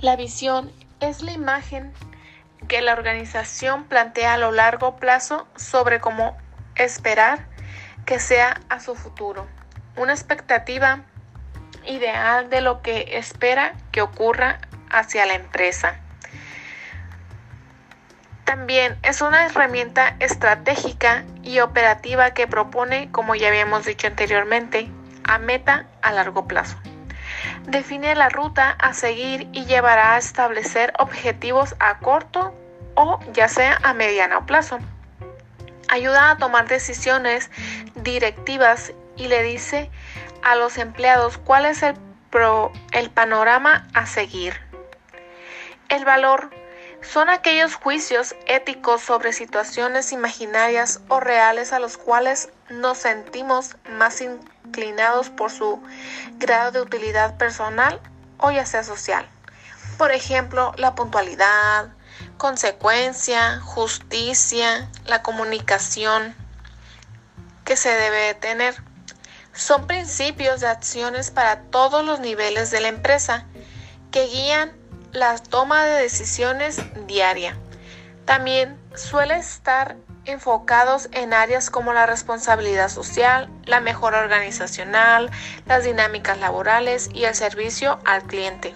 La visión es la imagen que la organización plantea a lo largo plazo sobre cómo esperar que sea a su futuro. Una expectativa ideal de lo que espera que ocurra hacia la empresa. También es una herramienta estratégica y operativa que propone, como ya habíamos dicho anteriormente, a meta a largo plazo. Define la ruta a seguir y llevará a establecer objetivos a corto o ya sea a mediano plazo. Ayuda a tomar decisiones directivas y le dice a los empleados cuál es el, panorama a seguir. El valor son aquellos juicios éticos sobre situaciones imaginarias o reales a los cuales nos sentimos más por su grado de utilidad personal o ya sea social. Por ejemplo, la puntualidad, consecuencia, justicia, la comunicación que se debe tener. Son principios de acciones para todos los niveles de la empresa que guían la toma de decisiones diaria. También suele estar enfocados en áreas como la responsabilidad social, la mejora organizacional, las dinámicas laborales y el servicio al cliente.